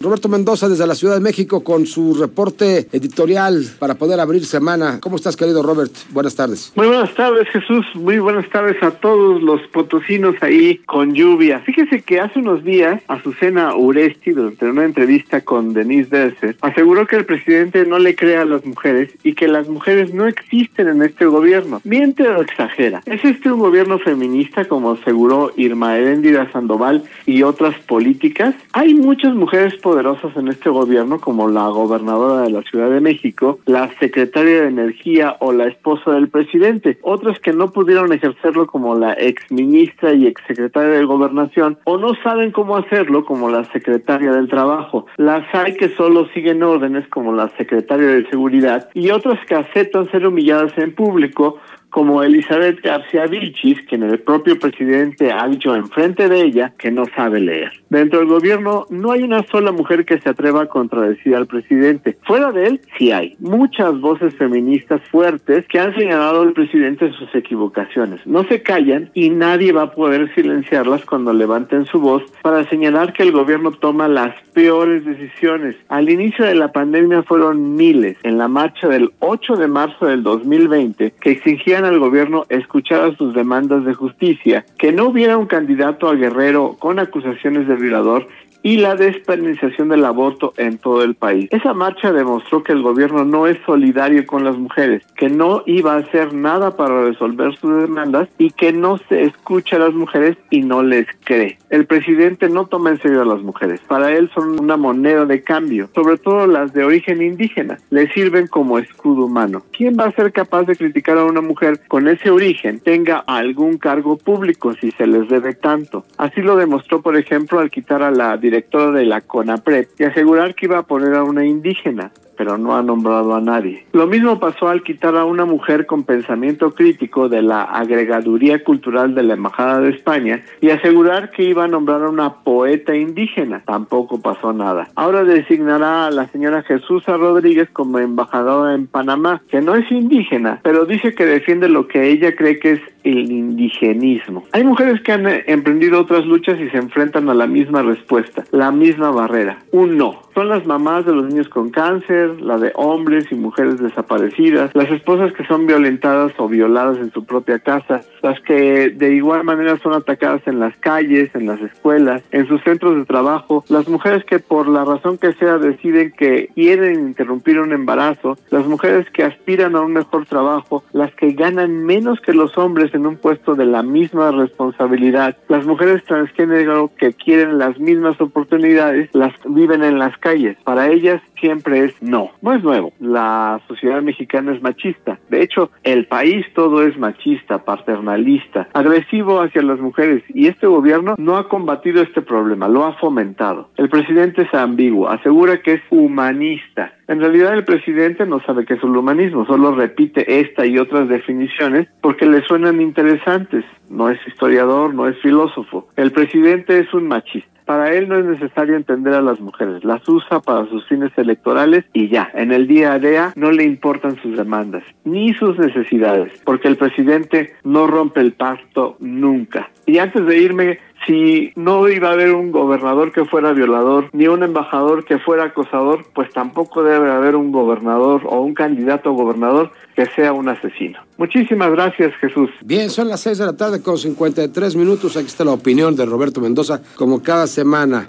Roberto Mendoza desde la Ciudad de México con su reporte editorial para poder abrir semana. ¿Cómo estás, querido Robert? Buenas tardes. Muy buenas tardes, Jesús. Muy buenas tardes a todos los potosinos ahí con lluvia. Fíjese que hace unos días Azucena Uresti, durante una entrevista con Denise Derser, aseguró que el presidente no le cree a las mujeres y que las mujeres no existen en este gobierno. Miente o exagera. ¿Es este un gobierno feminista como aseguró Irma Heréndira Sandoval y otras políticas? Hay muchas mujeres poderosas en este gobierno como la gobernadora de la Ciudad de México, la secretaria de Energía o la esposa del presidente. Otras que no pudieron ejercerlo como la exministra y exsecretaria de Gobernación o no saben cómo hacerlo como la secretaria del Trabajo. Las hay que solo siguen órdenes como la secretaria de Seguridad y otras que aceptan ser humilladas en público como Elizabeth García Vilchis, quien el propio presidente ha dicho enfrente de ella que no sabe leer. Dentro del gobierno no hay una sola mujer que se atreva a contradecir al presidente. Fuera de él, sí hay muchas voces feministas fuertes que han señalado al presidente sus equivocaciones. No se callan y nadie va a poder silenciarlas cuando levanten su voz para señalar que el gobierno toma las peores decisiones. Al inicio de la pandemia fueron miles en la marcha del 8 de marzo del 2020 que exigían al gobierno escuchar sus demandas de justicia, que no hubiera un candidato a Guerrero con acusaciones de violador y la despenalización del aborto en todo el país. Esa marcha demostró que el gobierno no es solidario con las mujeres, que no iba a hacer nada para resolver sus demandas y que no se escucha a las mujeres y no les cree. El presidente no toma en serio a las mujeres. Para él son una moneda de cambio, sobre todo las de origen indígena. Le sirven como escudo humano. ¿Quién va a ser capaz de criticar a una mujer con ese origen tenga algún cargo público si se les debe tanto? Así lo demostró, por ejemplo, al quitar a la directora de la CONAPRED y asegurar que iba a poner a una indígena pero no ha nombrado a nadie. Lo mismo pasó al quitar a una mujer con pensamiento crítico de la agregaduría cultural de la Embajada de España y asegurar que iba a nombrar a una poeta indígena. Tampoco pasó nada. Ahora designará a la señora Jesús Rodríguez como embajadora en Panamá, que no es indígena, pero dice que defiende lo que ella cree que es el indigenismo. Hay mujeres que han emprendido otras luchas y se enfrentan a la misma respuesta, la misma barrera, un no. Son las mamás de los niños con cáncer, la de hombres y mujeres desaparecidas, las esposas que son violentadas o violadas en su propia casa, las que de igual manera son atacadas en las calles, en las escuelas, en sus centros de trabajo, las mujeres que por la razón que sea deciden que quieren interrumpir un embarazo, las mujeres que aspiran a un mejor trabajo, las que ganan menos que los hombres en un puesto de la misma responsabilidad, las mujeres transgénero que quieren las mismas oportunidades, las viven en las calles. Para ellas siempre es no. No es nuevo. La sociedad mexicana es machista. De hecho, el país todo es machista, paternalista, agresivo hacia las mujeres y este gobierno no ha combatido este problema, lo ha fomentado. El presidente es ambiguo, asegura que es humanista. En realidad el presidente no sabe qué es el humanismo, solo repite esta y otras definiciones porque le suenan interesantes. No es historiador, no es filósofo. El presidente es un machista. Para él no es necesario entender a las mujeres, las usa para sus fines electorales y ya, en el día a día no le importan sus demandas ni sus necesidades, porque el presidente no rompe el pacto nunca. Y antes de irme, si no iba a haber un gobernador que fuera violador, ni un embajador que fuera acosador, pues tampoco debe haber un gobernador o un candidato a gobernador que sea un asesino. Muchísimas gracias, Jesús. Bien, son las 6 de la tarde con 53 minutos. Aquí está la opinión de Roberto Mendoza, como cada semana.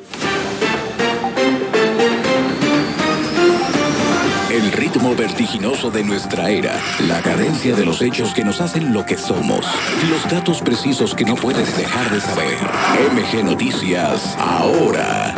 Ritmo vertiginoso de nuestra era, la cadencia de los hechos que nos hacen lo que somos, los datos precisos que no puedes dejar de saber. MG Noticias, ahora.